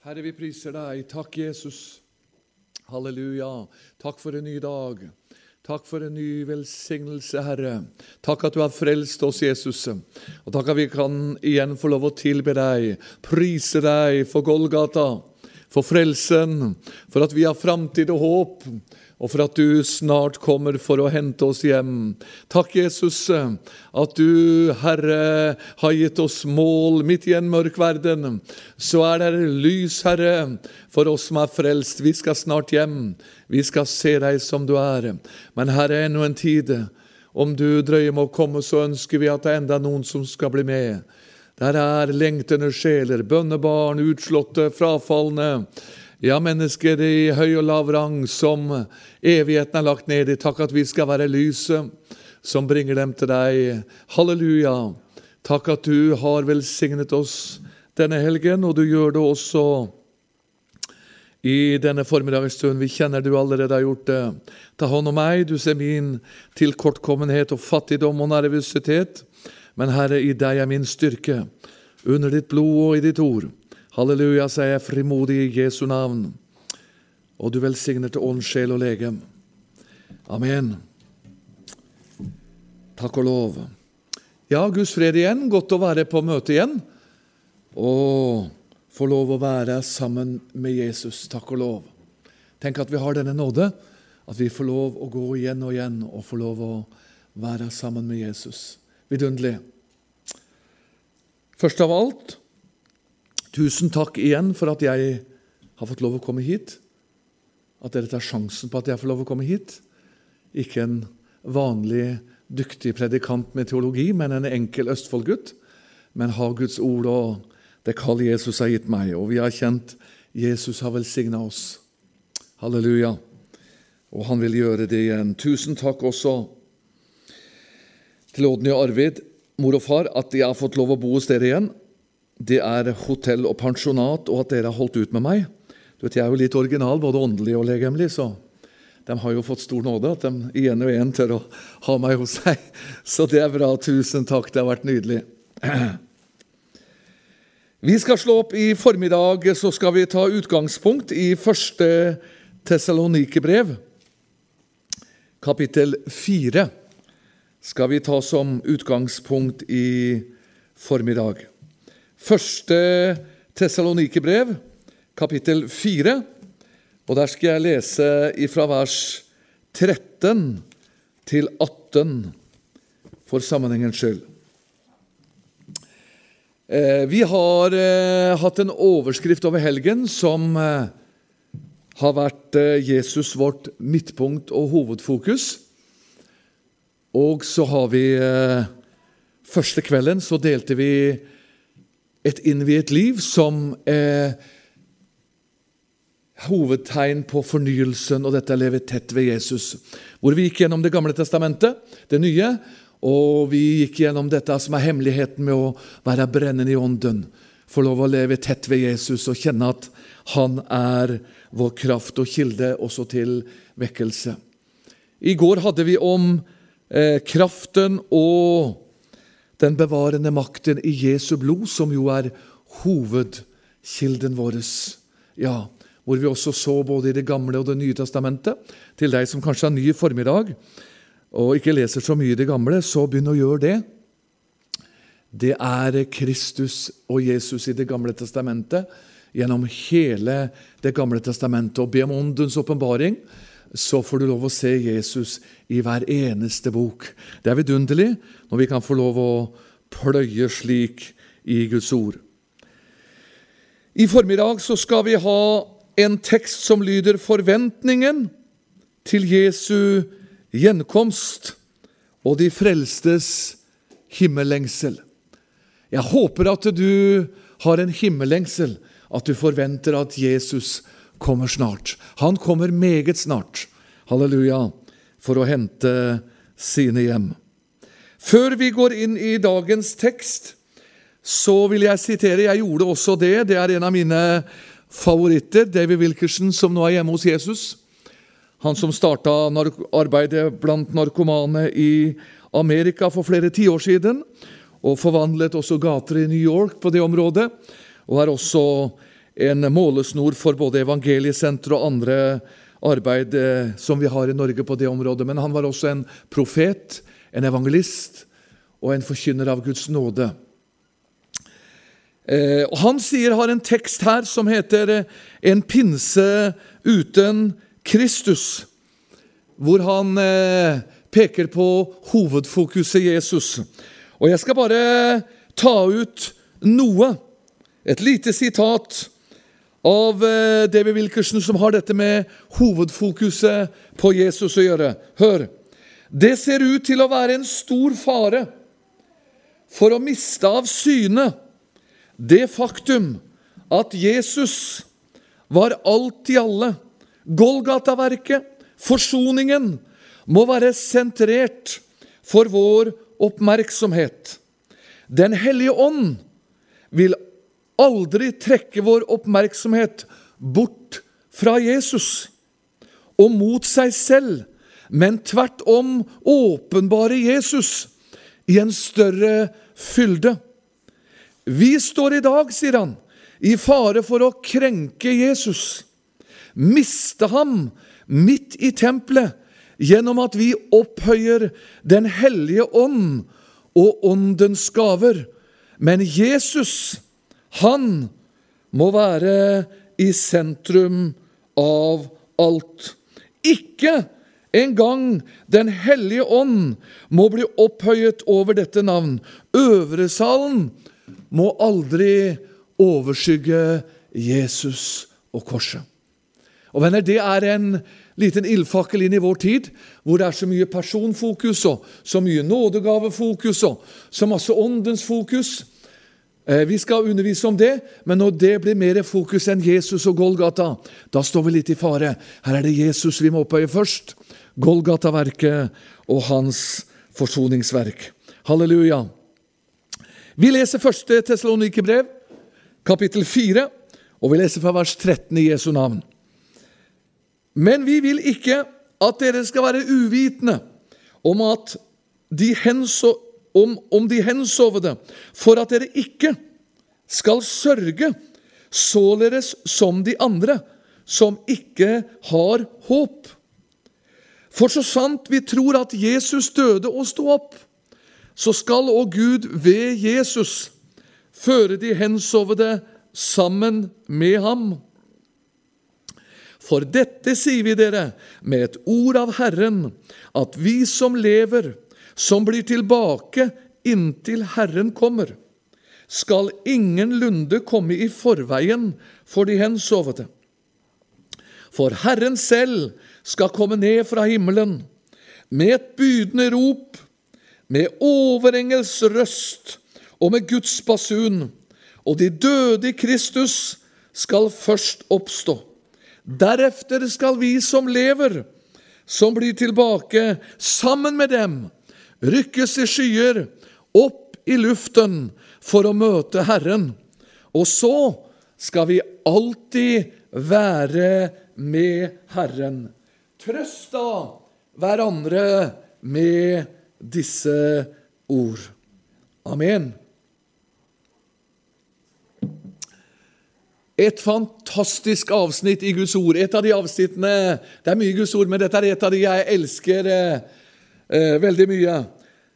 Herre, vi priser deg. Takk, Jesus. Halleluja. Takk for en ny dag. Takk for en ny velsignelse, Herre. Takk at du har frelst oss, Jesus. Og takk at vi kan igjen få lov å tilbe deg, prise deg for Golgata, for frelsen, for at vi har framtid og håp og for at du snart kommer for å hente oss hjem. Takk, Jesus, at du, Herre, har gitt oss mål midt i en mørk verden. Så er det lys, Herre, for oss som er frelst. Vi skal snart hjem. Vi skal se deg som du er. Men Herre, ennå en tid. Om du drøyer med å komme, så ønsker vi at det er enda noen som skal bli med. Der er lengtende sjeler, bønnebarn, utslåtte, frafalne. Ja, mennesker i høy og lav rang som evigheten er lagt ned i. Takk at vi skal være lyset som bringer dem til deg. Halleluja. Takk at du har velsignet oss denne helgen, og du gjør det også i denne formiddagsstunden. Vi kjenner du allerede har gjort det. Ta hånd om meg, du ser min tilkortkommenhet og fattigdom og nervøsitet. Men Herre, i deg er min styrke, under ditt blod og i ditt ord. Halleluja, sier jeg frimodig i Jesu navn. Og du velsigner til ånd, sjel og legem. Amen. Takk og lov. Ja, Guds fred igjen. Godt å være på møte igjen. Og få lov å være sammen med Jesus. Takk og lov. Tenk at vi har denne nåde, at vi får lov å gå igjen og igjen og få lov å være sammen med Jesus. Vidunderlig. Først av alt Tusen takk igjen for at jeg har fått lov å komme hit. At dere tar sjansen på at jeg får lov å komme hit. Ikke en vanlig dyktig predikant med teologi, men en enkel Østfold-gutt. Men har Guds ord og det kall Jesus har gitt meg. Og vi har kjent Jesus har velsigna oss. Halleluja. Og han vil gjøre det igjen. Tusen takk også til Odny og Arvid, mor og far, at jeg har fått lov å bo hos dere igjen det er hotell og pensjonat, og at dere har holdt ut med meg. Du vet, Jeg er jo litt original, både åndelig og legemlig, så de har jo fått stor nåde at de igjen og igjen tør å ha meg hos seg. Så det er bra. Tusen takk. Det har vært nydelig. Vi skal slå opp i formiddag, så skal vi ta utgangspunkt i første Tessalonikerbrev, kapittel fire. Skal vi ta som utgangspunkt i formiddag. Første Tessalonikerbrev, kapittel 4. Og der skal jeg lese ifra vers 13 til 18 for sammenhengens skyld. Eh, vi har eh, hatt en overskrift over helgen som eh, har vært Jesus vårt midtpunkt og hovedfokus. Og så har vi Første kvelden så delte vi et innviet liv som er hovedtegn på fornyelsen og dette å leve tett ved Jesus. Hvor vi gikk gjennom Det gamle testamentet, det nye, og vi gikk gjennom dette som er hemmeligheten med å være brennende i ånden. Få lov å leve tett ved Jesus og kjenne at han er vår kraft og kilde også til vekkelse. I går hadde vi om eh, kraften og den bevarende makten i Jesu blod, som jo er hovedkilden vår. Ja, hvor vi også så både i Det gamle og Det nye testamentet. Til deg som kanskje er ny i formiddag og ikke leser så mye i Det gamle, så begynn å gjøre det. Det er Kristus og Jesus i Det gamle testamentet gjennom hele Det gamle testamentet. Og be om åndens åpenbaring så får du lov å se Jesus i hver eneste bok. Det er vidunderlig når vi kan få lov å pløye slik i Guds ord. I formiddag så skal vi ha en tekst som lyder 'Forventningen til Jesu gjenkomst og de frelstes himmellengsel'. Jeg håper at du har en himmellengsel, at du forventer at Jesus kommer kommer snart. Han kommer meget snart, halleluja, for å hente sine hjem. Før vi går inn i dagens tekst, så vil jeg sitere Jeg gjorde også det. Det er en av mine favoritter. David Wilkerson, som nå er hjemme hos Jesus. Han som starta arbeidet blant narkomane i Amerika for flere tiår siden, og forvandlet også gater i New York på det området, og er også en målesnor for både evangeliesenteret og andre arbeid eh, som vi har i Norge på det området. Men han var også en profet, en evangelist og en forkynner av Guds nåde. Eh, og han sier, har en tekst her som heter eh, 'En pinse uten Kristus', hvor han peker på hovedfokuset Jesus. Og Jeg skal bare ta ut noe, et lite sitat av eh, David Wilkerson, som har dette med hovedfokuset på Jesus å gjøre. Hør. Det ser ut til å være en stor fare for å miste av syne det faktum at Jesus var alt i alle. Golgata-verket, forsoningen, må være sentrert for vår oppmerksomhet. Den hellige ånd vil aldri trekke vår oppmerksomhet bort fra Jesus og mot seg selv, men tvert om åpenbare Jesus i en større fylde. Vi står i dag, sier han, i fare for å krenke Jesus, miste ham midt i tempelet, gjennom at vi opphøyer Den hellige ånd og åndens gaver. Men Jesus, han må være i sentrum av alt. Ikke engang Den hellige ånd må bli opphøyet over dette navn. Øvresalen må aldri overskygge Jesus og korset. Og venner, Det er en liten ildfakkel inn i vår tid, hvor det er så mye personfokus og så mye nådegavefokus og så masse åndens fokus. Eh, vi skal undervise om det, men når det blir mer fokus enn Jesus og Golgata, da står vi litt i fare. Her er det Jesus vi må opphøye først. Golgata-verket og hans forsoningsverk. Halleluja. Vi leser første Tesalonike-brev, kapittel 4, og vi leser fra vers 13 i Jesu navn. Men vi vil ikke at dere skal være uvitende om, at de henso, om, om de hensovede, for at dere ikke skal sørge, således som de andre, som ikke har håp. For så sant vi tror at Jesus døde og sto opp, så skal òg Gud ved Jesus føre de hensovede sammen med ham. For dette sier vi dere med et ord av Herren, at vi som lever, som blir tilbake inntil Herren kommer, skal ingenlunde komme i forveien for de hensovede. For Herren selv skal komme ned fra himmelen med et bydende rop med overengels røst og med Guds basun, og de døde i Kristus skal først oppstå. Derefter skal vi som lever, som blir tilbake, sammen med dem, rykkes i skyer, opp i luften for å møte Herren. Og så skal vi alltid være med Herren. Trøst da hverandre med disse ord. Amen. Et fantastisk avsnitt i Guds ord. Et av de avsnittene Det er mye Guds ord, men dette er et av de jeg elsker eh, eh, veldig mye.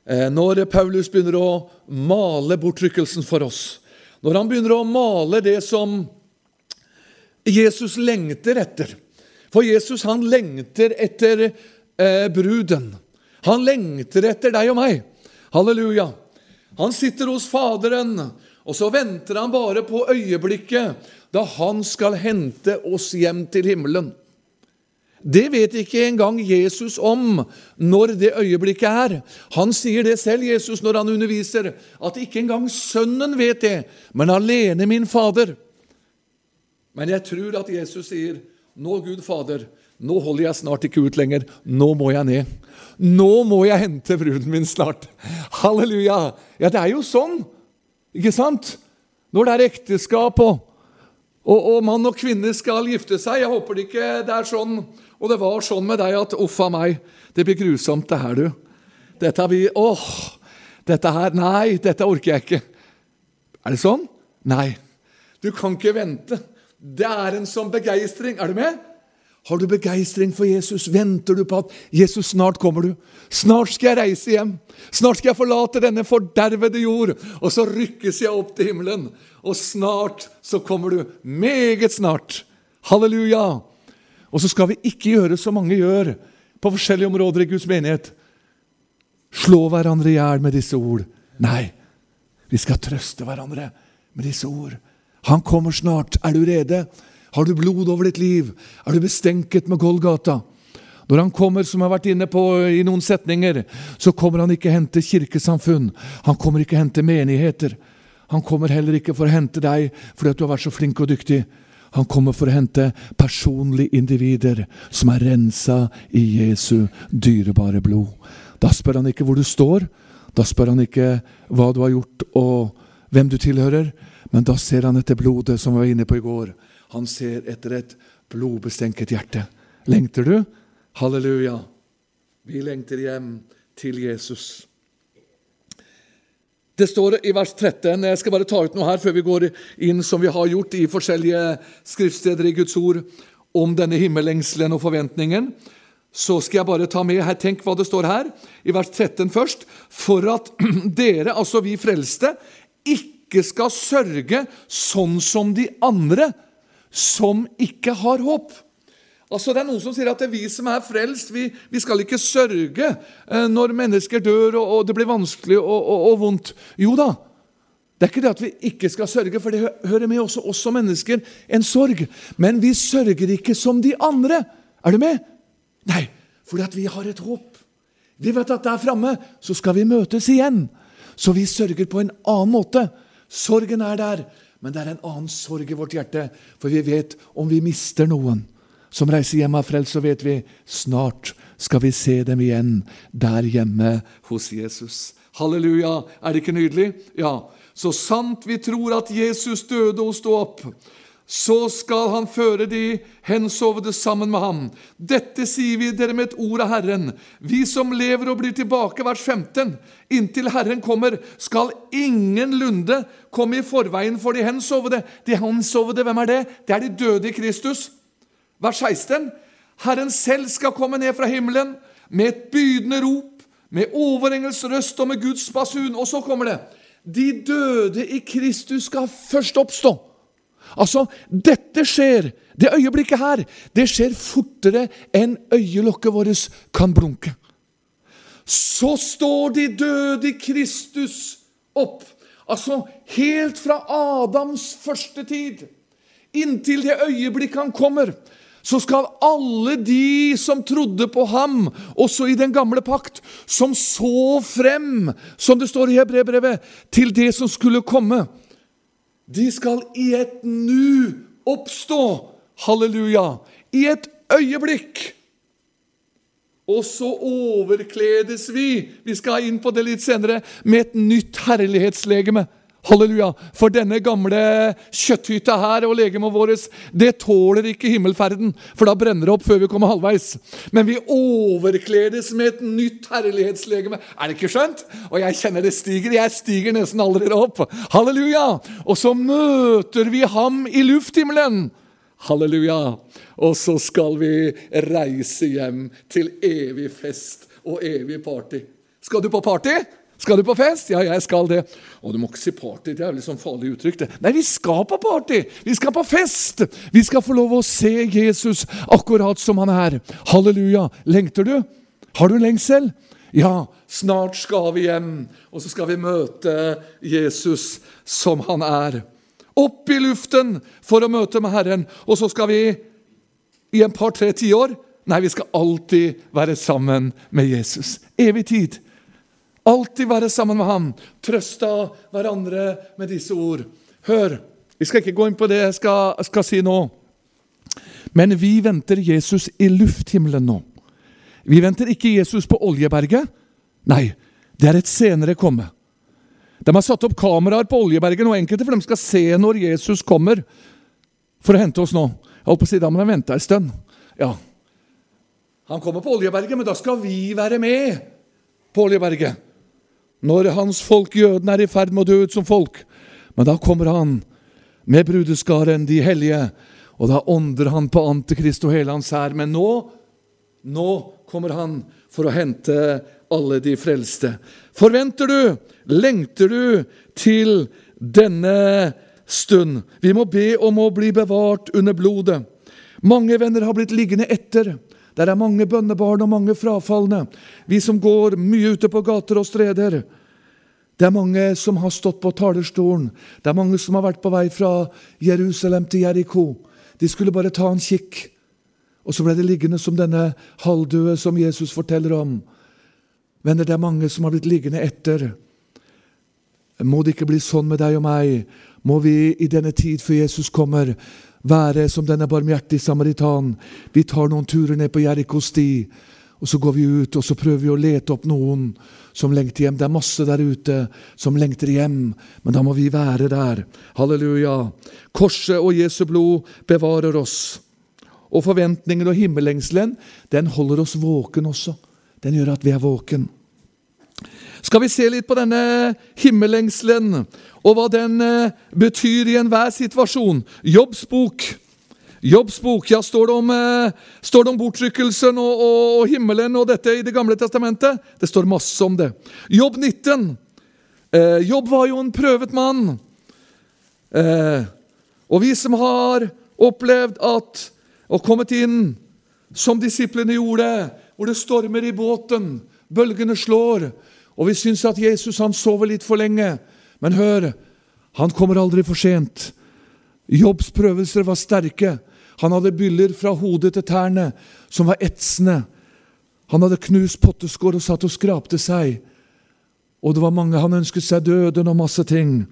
Eh, når Paulus begynner å male bortrykkelsen for oss. Når han begynner å male det som Jesus lengter etter. For Jesus han lengter etter eh, bruden. Han lengter etter deg og meg. Halleluja. Han sitter hos Faderen, og så venter han bare på øyeblikket da han skal hente oss hjem til himmelen. Det vet ikke engang Jesus om når det øyeblikket er. Han sier det selv, Jesus, når han underviser, at ikke engang Sønnen vet det, men alene min Fader. Men jeg tror at Jesus sier, 'Nå, Gud Fader, nå holder jeg snart ikke ut lenger. Nå må jeg ned. Nå må jeg hente bruden min snart. Halleluja! Ja, det er jo sånn, ikke sant? Når det er ekteskap og, og, og mann og kvinne skal gifte seg. Jeg håper det ikke det er sånn, og det var sånn med deg at uff a meg, det blir grusomt, det her, du. Dette blir Åh! Dette her Nei, dette orker jeg ikke. Er det sånn? Nei. Du kan ikke vente Det er en sånn begeistring. Er du med? Har du begeistring for Jesus? Venter du på at Jesus snart kommer? du? Snart skal jeg reise hjem. Snart skal jeg forlate denne fordervede jord. Og så rykkes jeg opp til himmelen. Og snart så kommer du. Meget snart. Halleluja. Og så skal vi ikke gjøre som mange gjør på forskjellige områder i Guds menighet. Slå hverandre i hjel med disse ord. Nei, vi skal trøste hverandre med disse ord. Han kommer snart. Er du rede? Har du blod over ditt liv? Er du bestenket med Golgata? Når han kommer, som jeg har vært inne på i noen setninger, så kommer han ikke hente kirkesamfunn. Han kommer ikke hente menigheter. Han kommer heller ikke for å hente deg fordi du har vært så flink og dyktig. Han kommer for å hente personlige individer som er rensa i Jesu dyrebare blod. Da spør han ikke hvor du står, da spør han ikke hva du har gjort og hvem du tilhører, men da ser han etter blodet, som vi var inne på i går. Han ser etter et blodbestenket hjerte. Lengter du? Halleluja. Vi lengter hjem til Jesus. Det står i vers 13 Jeg skal bare ta ut noe her før vi går inn, som vi har gjort i forskjellige skriftsteder i Guds ord, om denne himmellengselen og forventningen. Så skal jeg bare ta med her, Tenk hva det står her, i vers 13 først. For at dere, altså vi frelste, ikke skal sørge sånn som de andre som ikke har håp. Altså Det er noen som sier at det er vi som er frelst, vi, vi skal ikke sørge eh, når mennesker dør og, og det blir vanskelig og, og, og, vondt. Jo da, det er ikke det at vi ikke skal sørge, for det hører med også oss som mennesker en sorg. Men vi sørger ikke som de andre. Er du med? Nei, fordi at vi har et håp. Vi vet at der framme så skal vi møtes igjen. Så vi sørger på en annen måte. Sorgen er der, men det er en annen sorg i vårt hjerte, for vi vet om vi mister noen som reiser hjem av frelst, så vet vi snart skal vi se dem igjen der hjemme hos Jesus. Halleluja! Er det ikke nydelig? Ja. Så sant vi tror at Jesus døde og sto opp, så skal han føre de hensovede sammen med ham. Dette sier vi dere med et ord av Herren. Vi som lever og blir tilbake, vers 15. Inntil Herren kommer, skal ingenlunde komme i forveien for de hensovede. De hensovede, hvem er det? Det er de døde i Kristus. Vers 16. Herren selv skal komme ned fra himmelen med et bydende rop, med overengels røst og med Guds basun. Og så kommer det. De døde i Kristus skal først oppstå. Altså, dette skjer, det øyeblikket her, det skjer fortere enn øyelokket vårt kan blunke. Så står de døde i Kristus opp. Altså helt fra Adams første tid inntil det øyeblikket han kommer, så skal alle de som trodde på ham, også i den gamle pakt, som så frem, som det står i Hebrebrevet, til det som skulle komme, de skal i et nu oppstå. Halleluja! I et øyeblikk. Og så overkledes vi, vi skal inn på det litt senere, med et nytt herlighetslegeme. Halleluja! For denne gamle kjøtthytta her og legemet vårt, det tåler ikke himmelferden, for da brenner det opp før vi kommer halvveis. Men vi overkledes med et nytt herlighetslegeme. Er det ikke skjønt? Og jeg kjenner det stiger. Jeg stiger nesten allerede opp. Halleluja! Og så møter vi ham i lufthimmelen. Halleluja! Og så skal vi reise hjem til evig fest og evig party. Skal du på party? Skal du på fest? Ja, jeg skal det. Og du må ikke si party, det er litt sånn farlig uttrykk. det. Nei, vi skal på party! Vi skal på fest! Vi skal få lov å se Jesus akkurat som han er. Halleluja! Lengter du? Har du lengsel? Ja, snart skal vi hjem, og så skal vi møte Jesus som han er. Opp i luften for å møte med Herren, og så skal vi i en par-tre tiår Nei, vi skal alltid være sammen med Jesus. Evig tid. Alltid være sammen med ham. Trøste hverandre med disse ord. Hør, vi skal ikke gå inn på det jeg skal, skal si nå. Men vi venter Jesus i lufthimmelen nå. Vi venter ikke Jesus på Oljeberget. Nei, det er et senere komme. De har satt opp kameraer på Oljeberget, og enkelte, for de skal se når Jesus kommer for å hente oss nå. Jeg holdt på å si, Da må de vente en stund. Ja. Han kommer på Oljeberget, men da skal vi være med på Oljeberget når hans folk jødene er i ferd med å dø ut som folk. Men da kommer han med brudeskaren, de hellige, Og da ånder han på Antikrist og hele hans hær. Men nå, nå kommer han for å hente alle de frelste. Forventer du, lengter du til denne stund? Vi må be om å bli bevart under blodet. Mange venner har blitt liggende etter. Der er mange bønnebarn og mange frafalne. Vi som går mye ute på gater og streder. Det er mange som har stått på talerstolen. Det er mange som har vært på vei fra Jerusalem til Jeriko. De skulle bare ta en kikk. Og så ble det liggende som denne halvdøde som Jesus forteller om. Venner, det er mange som har blitt liggende etter. Må det ikke bli sånn med deg og meg? Må vi i denne tid før Jesus kommer, være som denne barmhjertige samaritan? Vi tar noen turer ned på Jerikos sti, og så går vi ut og så prøver vi å lete opp noen som lengter hjem. Det er masse der ute som lengter hjem, men da må vi være der. Halleluja. Korset og Jesu blod bevarer oss. Og forventningen og himmellengselen, den holder oss våken også. Den gjør at vi er våken. Skal vi se litt på denne himmellengselen, og hva den eh, betyr i enhver situasjon? Jobbs bok. Jobbs bok, ja, Står det om, eh, står det om bortrykkelsen og, og, og, himmelen og dette i Det gamle testamentet? Det står masse om det. Jobb 19. Eh, Jobb var jo en prøvet mann. Og vi som har opplevd at og kommet inn som disiplene gjorde, hvor det stormer i båten, bølgene slår, og vi syns at Jesus han sover litt for lenge. Men hør, han kommer aldri for sent. Jobbs prøvelser var sterke. Han hadde byller fra hodet til tærne som var etsende. Han hadde knust potteskår og satt og skrapte seg. Og det var mange han ønsket seg døden og masse ting.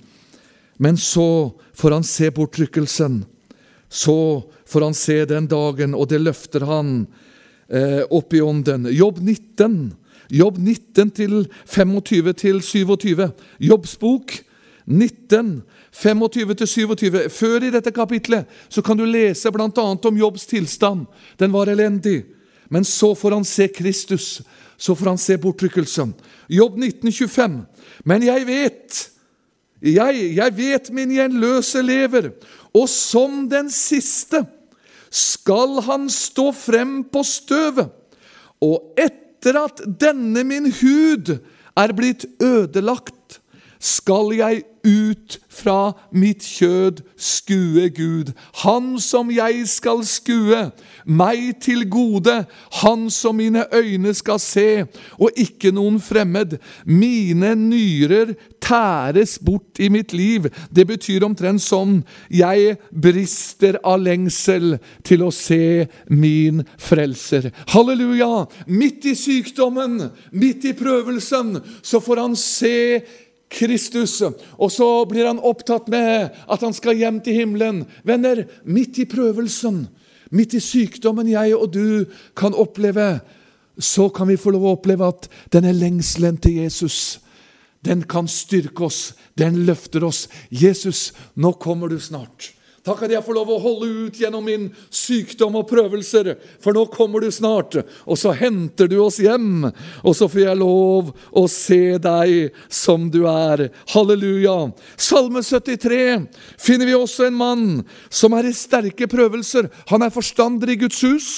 Men så får han se bortrykkelsen. Så får han se den dagen, og det løfter han eh, opp i ånden. Jobb 19 Jobb 19 til 25 til 27. Jobbs bok 19, 25 til 27. Før i dette kapitlet så kan du lese bl.a. om Jobbs tilstand. Den var elendig. Men så får han se Kristus. Så får han se bortrykkelsen. Jobb 19, 25. Men jeg vet, jeg, jeg vet min gjenløse lever, og som den siste skal han stå frem på støvet. Og etter etter at denne min hud er blitt ødelagt, skal jeg ut fra mitt kjød skue Gud. Han som jeg skal skue, meg til gode, han som mine øyne skal se, og ikke noen fremmed. Mine nyrer tæres bort i mitt liv. Det betyr omtrent sånn jeg brister av lengsel til å se min frelser. Halleluja! Midt i sykdommen, midt i prøvelsen, så får han se Kristus. Og så blir han opptatt med at han skal hjem til himmelen. Venner, midt i prøvelsen, midt i sykdommen jeg og du kan oppleve, så kan vi få lov å oppleve at denne lengselen til Jesus, den kan styrke oss, den løfter oss. Jesus, nå kommer du snart. Takk at jeg får lov å holde ut gjennom min sykdom og prøvelser, for nå kommer du snart, og så henter du oss hjem, og så får jeg lov å se deg som du er. Halleluja. Salme 73 finner vi også en mann som er i sterke prøvelser. Han er forstander i Guds hus.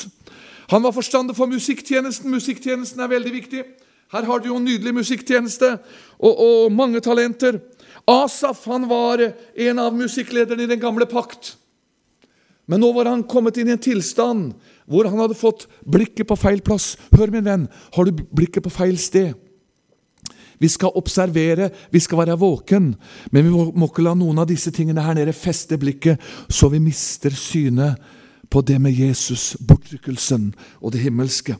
Han var forstander for musikktjenesten. Musikktjenesten er veldig viktig. Her har du jo en nydelig musikktjeneste og, og mange talenter. Asaf han var en av musikklederne i den gamle pakt. Men nå var han kommet inn i en tilstand hvor han hadde fått blikket på feil plass. Hør, min venn, har du blikket på feil sted? Vi skal observere, vi skal være våken, men vi må ikke la noen av disse tingene her nede feste blikket, så vi mister synet på det med Jesus, bortrykkelsen og det himmelske.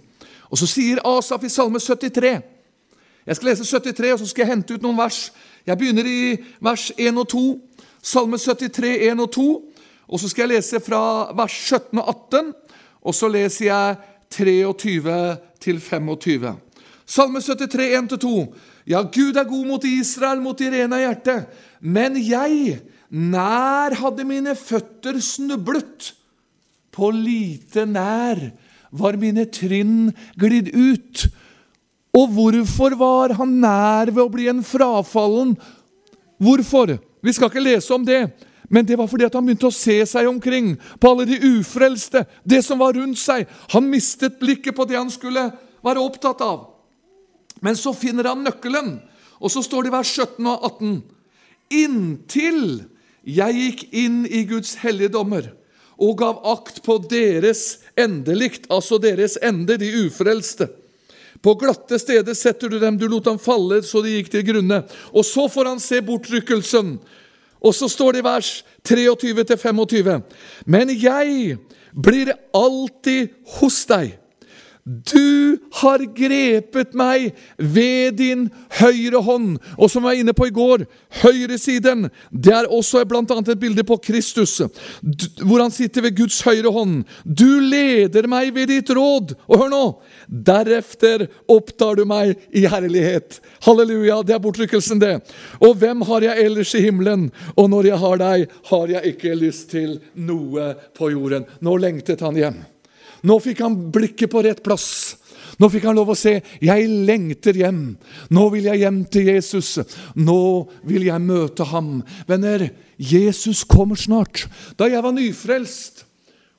Og Så sier Asaf i Salme 73 Jeg skal lese 73, og så skal jeg hente ut noen vers jeg begynner i vers 1 og 2, Salme 73, 1 og 2. Og så skal jeg lese fra vers 17 og 18, og så leser jeg 23 til 25. Salme 73, 1-2. Ja, Gud er god mot Israel, mot de rene av hjerte. Men jeg, nær hadde mine føtter snublet. På lite nær var mine trinn glidd ut. Og hvorfor var han nær ved å bli en frafallen? Hvorfor? Vi skal ikke lese om det. Men det var fordi at han begynte å se seg omkring på alle de ufrelste, det som var rundt seg. Han mistet blikket på det han skulle være opptatt av. Men så finner han nøkkelen, og så står det i vers 17 og 18.: Inntil jeg gikk inn i Guds helligdommer og gav akt på deres endelikt, altså deres ende, de ufrelste. På glatte steder setter du dem, du lot dem falle så de gikk til grunne. Og så får han se bortrykkelsen. Og så står det i vers 23-25.: Men jeg blir alltid hos deg du har grepet meg ved din høyre hånd. Og som jeg var inne på i går, høyresiden det er også bl.a. et bilde på Kristus, hvor han sitter ved Guds høyre hånd. Du leder meg ved ditt råd. Og hør nå! Derefter opptar du meg i herlighet. Halleluja, det er bortrykkelsen, det. Og hvem har jeg ellers i himmelen? Og når jeg har deg, har jeg ikke lyst til noe på jorden. Nå lengtet han hjem. Nå fikk han blikket på rett plass. Nå fikk han lov å se 'Jeg lengter hjem'. Nå vil jeg hjem til Jesus. Nå vil jeg møte ham. Venner, Jesus kommer snart. Da jeg var nyfrelst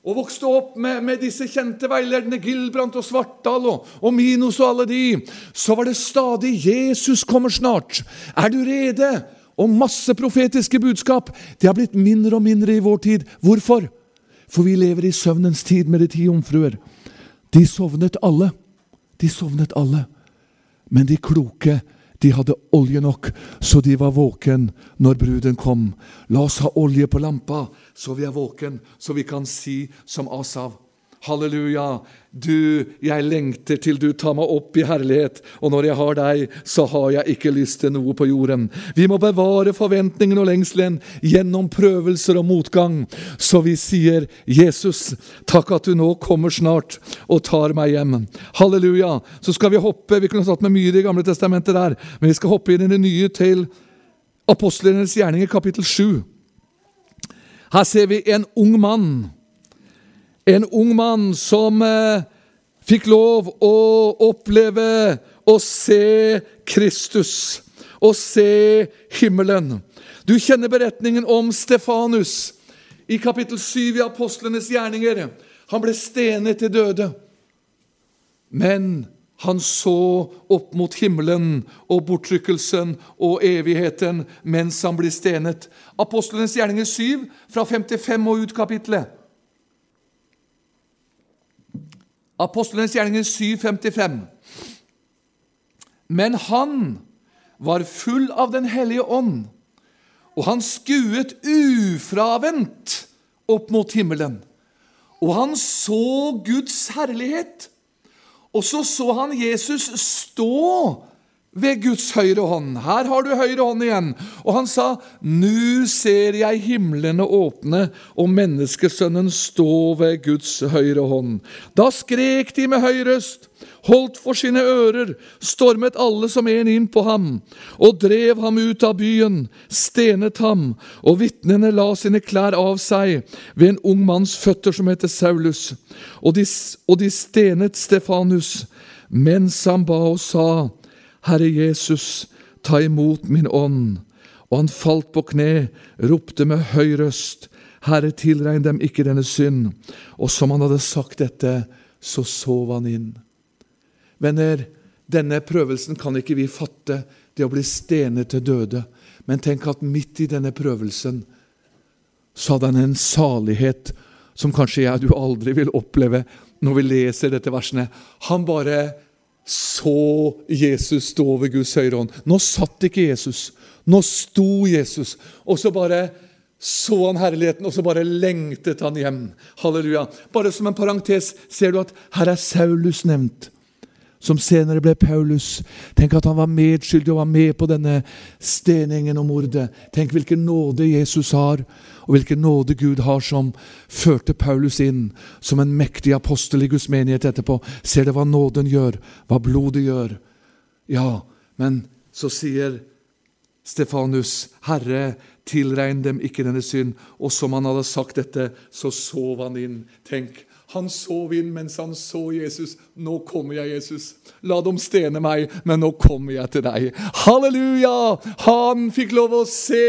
og vokste opp med, med disse kjente veilederne, Gilbrandt og Svartdal og, og Minos og alle de, så var det stadig 'Jesus kommer snart'. Er du rede? Og masse profetiske budskap. Det har blitt mindre og mindre i vår tid. Hvorfor? For vi lever i søvnens tid med de ti jomfruer. De sovnet alle. De sovnet alle. Men de kloke, de hadde olje nok, så de var våken når bruden kom. La oss ha olje på lampa, så vi er våken, så vi kan si som Asav. Halleluja. Du, jeg lengter til du tar meg opp i herlighet, og når jeg har deg, så har jeg ikke lyst til noe på jorden. Vi må bevare forventningen og lengselen gjennom prøvelser og motgang, så vi sier, Jesus, takk at du nå kommer snart og tar meg hjem. Halleluja. Så skal vi hoppe, vi kunne satt med mye i Det gamle testamentet der, men vi skal hoppe inn i det nye til apostlenes gjerninger, kapittel 7. Her ser vi en ung mann en ung mann som eh, fikk lov å oppleve å se Kristus, å se himmelen. Du kjenner beretningen om Stefanus i kapittel 7 i apostlenes gjerninger. Han ble stenet til døde. Men han så opp mot himmelen og bortrykkelsen og evigheten mens han blir stenet. Apostlenes gjerninger 7, fra 55 og ut kapittelet. Apostlenes gjerninger 7,55. Men han var full av Den hellige ånd, og han skuet ufravendt opp mot himmelen. Og han så Guds herlighet. Og så så han Jesus stå ved Guds høyre hånd. Her har du høyre hånd igjen. Og han sa, Nu ser jeg himlene åpne og menneskesønnen stå ved Guds høyre hånd. Da skrek de med høy røst, holdt for sine ører, stormet alle som en inn på ham, og drev ham ut av byen, stenet ham, og vitnene la sine klær av seg ved en ung manns føtter som heter Saulus, og de, og de stenet Stefanus mens han ba og sa, Herre Jesus, ta imot min ånd. Og han falt på kne, ropte med høy røst, Herre, tilregn dem ikke denne synd. Og som han hadde sagt dette, så sov han inn. Venner, denne prøvelsen kan ikke vi fatte, det å bli stenet til døde. Men tenk at midt i denne prøvelsen så hadde han en salighet som kanskje jeg og du aldri vil oppleve når vi leser dette versene. Han bare så Jesus stå ved Guds høyre hånd. Nå satt ikke Jesus, nå sto Jesus. Og så bare så han herligheten, og så bare lengtet han hjem. Halleluja. Bare som en parentes ser du at her er Saulus nevnt som senere ble Paulus. Tenk at han var medskyldig og var med på denne steningen og mordet. Tenk hvilken nåde Jesus har, og hvilken nåde Gud har, som førte Paulus inn som en mektig apostel i Guds menighet etterpå. Ser dere hva nåden gjør, hva blodet gjør? Ja, men så sier Stefanus, Herre, tilregn dem ikke denne synd. Og som han hadde sagt dette, så sov han inn. Tenk, han sov inn mens han så Jesus. Nå kommer jeg, Jesus. La dem stene meg, men nå kommer jeg til deg. Halleluja! Han fikk lov å se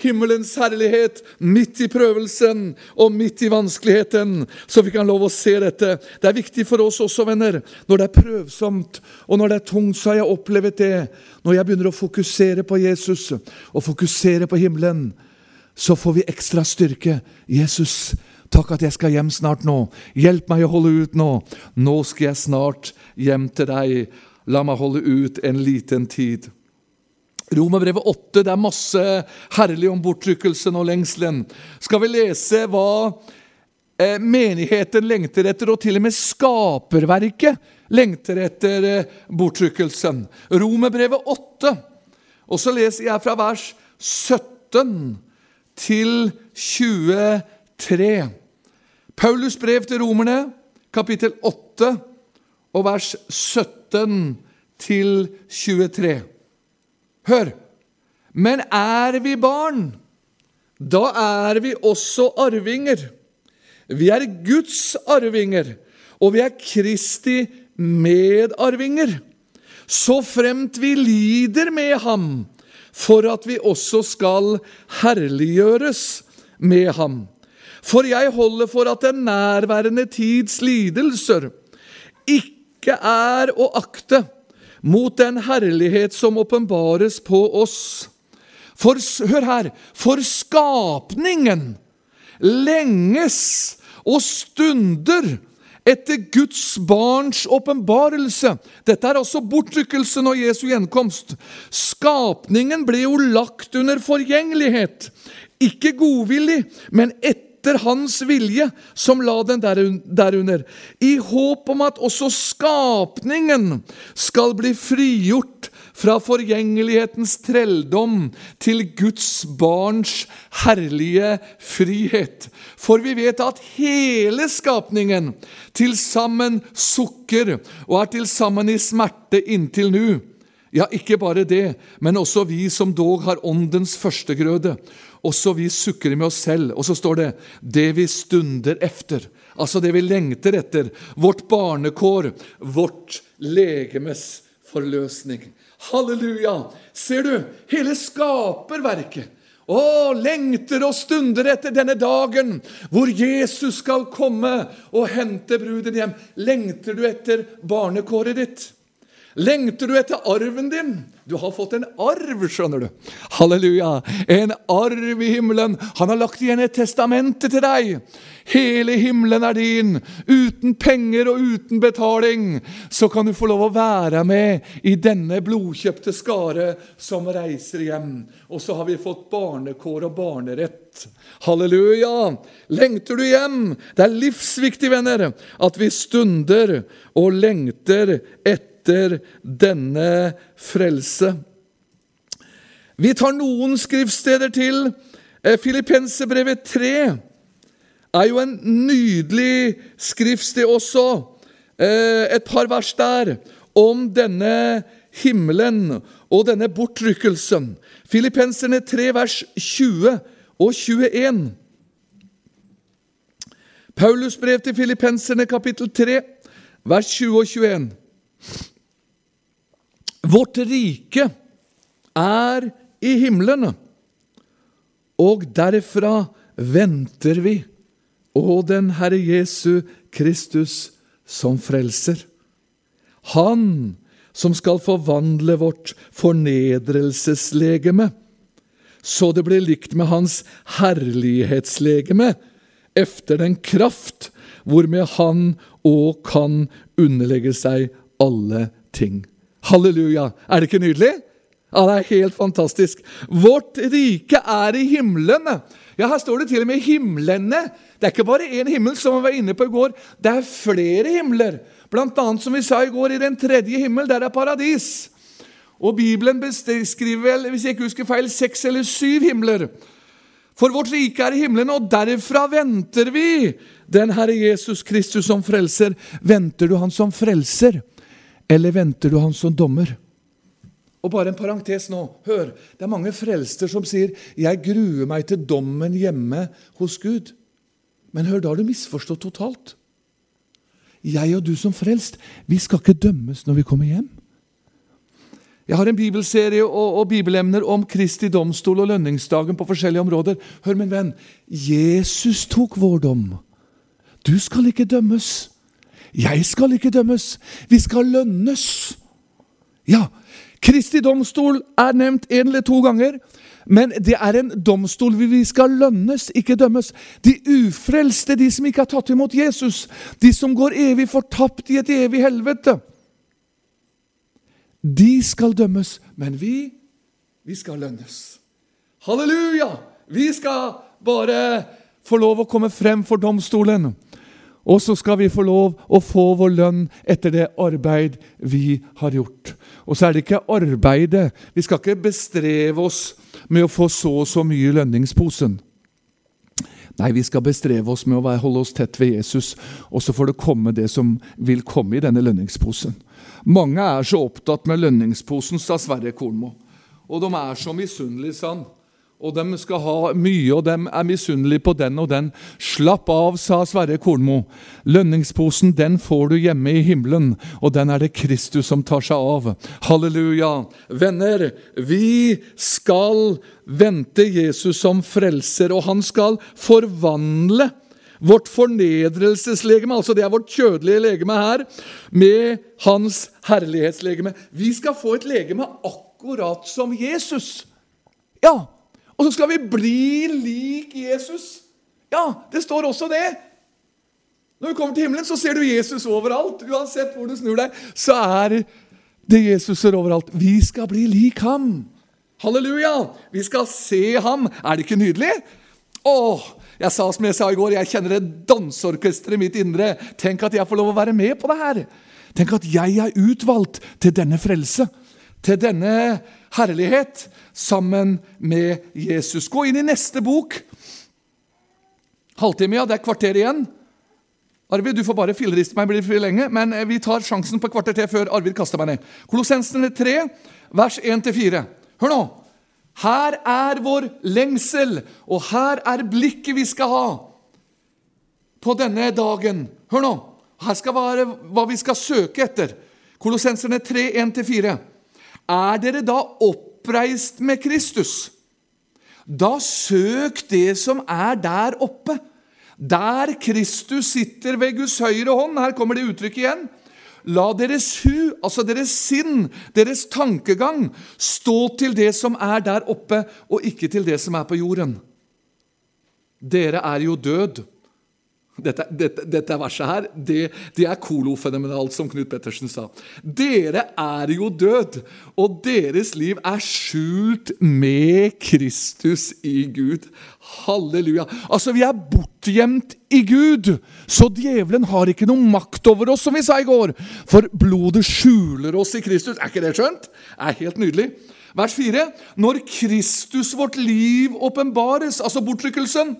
himmelens herlighet midt i prøvelsen og midt i vanskeligheten. Så fikk han lov å se dette. Det er viktig for oss også, venner. Når det er prøvsomt og når det er tungt, så har jeg opplevd det. Når jeg begynner å fokusere på Jesus og fokusere på himmelen, så får vi ekstra styrke. Jesus, Takk at jeg skal hjem snart nå. Hjelp meg å holde ut nå. Nå skal jeg snart hjem til deg. La meg holde ut en liten tid. Romerbrevet 8, det er masse herlig om bortrykkelsen og lengselen. Skal vi lese hva eh, menigheten lengter etter, og til og med skaperverket lengter etter eh, bortrykkelsen. Romerbrevet 8, og så leser jeg fra vers 17 til 23. Paulus brev til romerne, kapittel 8, og vers 17 til 23. Hør! Men er vi barn, da er vi også arvinger. Vi er Guds arvinger, og vi er Kristi medarvinger. Så fremt vi lider med ham, for at vi også skal herliggjøres med ham. For jeg holder for at den nærværende tids lidelser ikke er å akte mot den herlighet som åpenbares på oss. For, hør her, for skapningen lenges og stunder etter Guds barns åpenbarelse. Dette er altså bortrykkelsen og Jesu gjenkomst. Skapningen ble jo lagt under forgjengelighet. Ikke godvillig, men etter etter hans vilje, som la den derunder, i håp om at også skapningen skal bli frigjort fra forgjengelighetens trelldom til Guds barns herlige frihet. For vi vet at hele skapningen til sammen sukker og er til sammen i smerte inntil nå. Ja, ikke bare det, men også vi som dog har åndens førstegrøde. Også vi sukker med oss selv. Og så står det 'det vi stunder efter'. Altså det vi lengter etter. Vårt barnekår, vårt legemes forløsning. Halleluja! Ser du, hele skaperverket å, lengter og stunder etter denne dagen hvor Jesus skal komme og hente bruden hjem. Lengter du etter barnekåret ditt? Lengter du etter arven din? Du har fått en arv, skjønner du. Halleluja! En arv i himmelen. Han har lagt igjen et testamente til deg. Hele himmelen er din. Uten penger og uten betaling så kan du få lov å være med i denne blodkjøpte skare som reiser hjem. Og så har vi fått barnekår og barnerett. Halleluja! Lengter du hjem? Det er livsviktig, venner, at vi stunder og lengter etter etter denne frelse. Vi tar noen skriftsteder til. Eh, Filippensebrevet 3 er jo en nydelig skriftsted også. Eh, et par vers der om denne himmelen og denne bortrykkelsen. Filippenserne 3, vers 20 og 21. Paulus brev til filippenserne, kapittel 3, vers 20 og 21. Vårt rike er i himlene, og derfra venter vi og den Herre Jesu Kristus som frelser. Han som skal forvandle vårt fornedrelseslegeme, så det blir likt med hans herlighetslegeme, efter den kraft hvormed han òg kan underlegge seg alle ting. Halleluja! Er det ikke nydelig? Ja, Det er helt fantastisk. Vårt rike er i himlene. Ja, Her står det til og med 'himlene'. Det er ikke bare én himmel, som vi var inne på i går. Det er flere himler. Blant annet, som vi sa i går, i den tredje himmel, der er paradis. Og Bibelen beskriver vel, hvis jeg ikke husker feil, seks eller syv himler. For vårt rike er i himmelen, og derfra venter vi den Herre Jesus Kristus som frelser. Venter du Han som frelser? Eller venter du han som dommer? Og bare en parentes nå. Hør, det er mange frelster som sier 'Jeg gruer meg til dommen hjemme hos Gud'. Men hør, da har du misforstått totalt. Jeg og du som frelst, vi skal ikke dømmes når vi kommer hjem. Jeg har en bibelserie og, og, bibelemner om Kristi domstol og lønningsdagen på forskjellige områder. Hør, min venn. Jesus tok vår dom. Du skal ikke dømmes. Jeg skal ikke dømmes. Vi skal lønnes. Ja, Kristi domstol er nevnt en eller to ganger. Men det er en domstol hvor vi skal lønnes, ikke dømmes. De ufrelste, de som ikke har tatt imot Jesus, de som går evig fortapt i et evig helvete, de skal dømmes. Men vi, vi skal lønnes. Halleluja! Vi skal bare få lov å komme frem for domstolen. Og så skal vi få lov å få vår lønn etter det arbeid vi har gjort. Og så er det ikke arbeidet. Vi skal ikke bestreve oss med å få så og så mye i lønningsposen. Nei, vi skal bestreve oss med å holde oss tett ved Jesus, og så får det komme det som vil komme i denne lønningsposen. Mange er så opptatt med lønningsposen, sa Sverre Kornmo. Og de er så misunnelige, sa og de skal ha mye, og de er misunnelige på den og den. Slapp av, sa Sverre Kornmo. Lønningsposen den får du hjemme i himmelen, og den er det Kristus som tar seg av. Halleluja. Venner, vi skal vente Jesus som frelser, og han skal forvandle vårt fornedrelseslegeme, altså det er vårt kjødelige legeme her, med hans herlighetslegeme. Vi skal få et legeme akkurat som Jesus. Ja, og så skal vi bli lik Jesus. Ja, det står også det. Når du kommer til himmelen, så ser du Jesus overalt. Uansett hvor du snur deg, så er det Jesus er overalt. Vi skal bli lik ham. Halleluja! Vi skal se ham. Er det ikke nydelig? Åh, jeg sa som jeg sa i går, jeg kjenner et danseorkester i mitt indre. Tenk at jeg får lov å være med på det her. Tenk at jeg er utvalgt til denne frelse til denne herlighet sammen med Jesus. Gå inn i neste bok. Halvtime, ja. Det er kvarter igjen. Arvid, du får bare filleriste meg, blir for lenge, men eh, vi tar sjansen på et kvarter til før Arvid kaster meg ned. Kolossensene 3, vers 1-4. Hør nå! Her er vår lengsel, og her er blikket vi skal ha på denne dagen. Hør nå! Her skal være hva vi skal søke etter. Kolossenserne 3, 1-4. Er dere da oppreist med Kristus? Da søk det som er der oppe. Der Kristus sitter ved Guds høyre hånd. Her kommer det uttrykket igjen. La deres hu, altså deres sinn, deres tankegang, stå til det som er der oppe, og ikke til det som er på jorden. Dere er jo død dette, dette, dette, verset her, det, det er kolofenomenalt, som Knut Pettersen sa. Dere er jo død, og deres liv er skjult med Kristus i Gud. Halleluja. Altså, vi er bortgjemt i Gud, så djevelen har ikke noe makt over oss, som vi sa i går. For blodet skjuler oss i Kristus. Er ikke det skjønt? Det er helt nydelig. Vers 4. Når Kristus, vårt liv, åpenbares, altså bortrykkelsen,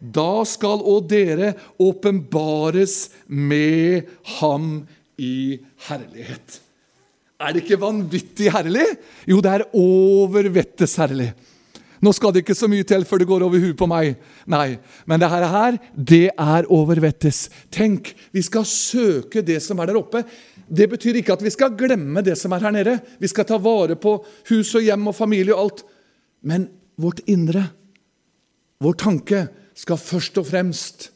da skal òg dere åpenbares med ham i herlighet. Er det ikke vanvittig herlig? Jo, det er over vettes herlig. Nå skal det ikke så mye til før det går over huet på meg. Nei, men det her, det er over vettes. Tenk, vi skal søke det som er der oppe. Det betyr ikke at vi skal glemme det som er her nede. Vi skal ta vare på hus og hjem og familie og alt. Men vårt indre, vår tanke, skal først og fremst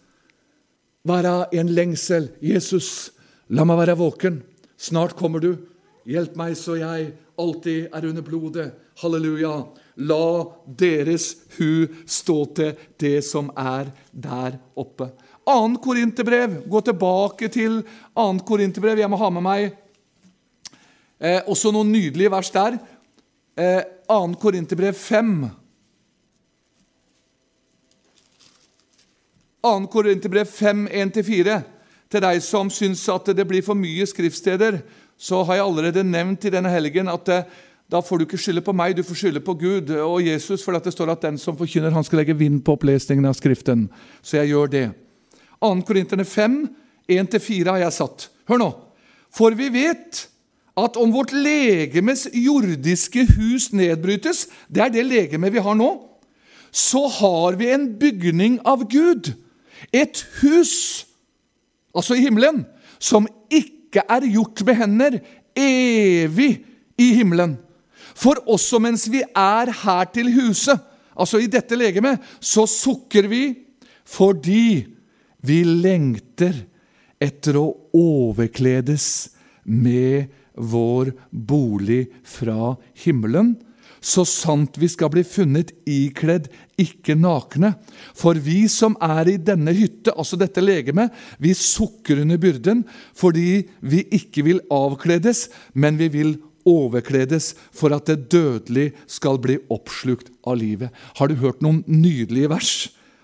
være en lengsel. Jesus, la meg være våken. Snart kommer du. Hjelp meg så jeg alltid er under blodet. Halleluja. La deres hu stå til det som er der oppe. 2. Korinterbrev. Gå tilbake til 2. Korinterbrev. Jeg må ha med meg eh, også noen nydelige vers der. Eh, 2. Korinterbrev 5. 2. Korinterbrev 5, 1-4. Til deg som syns at det blir for mye skriftsteder, så har jeg allerede nevnt i denne helgen at eh, da får du ikke skylde på meg, du får skylde på Gud og Jesus, for det står at den som forkynner, han skal legge vind på opplesningen av Skriften. Så jeg gjør det. 2. Korinterne 5, 1-4 har jeg satt. Hør nå. For vi vet at om vårt legemes jordiske hus nedbrytes, det er det legemet vi har nå, så har vi en bygning av Gud. Et hus, altså i himmelen, som ikke er gjort med hender, evig i himmelen. For også mens vi er her til huset, altså i dette legemet, så sukker vi fordi vi lengter etter å overkledes med vår bolig fra himmelen, så sant vi skal bli funnet ikledd, ikke nakne. For vi som er i denne hytte, altså dette legemet, vi sukker under byrden fordi vi ikke vil avkledes, men vi vil overkledes for at det dødelige skal bli oppslukt av livet. Har du hørt noen nydelige vers?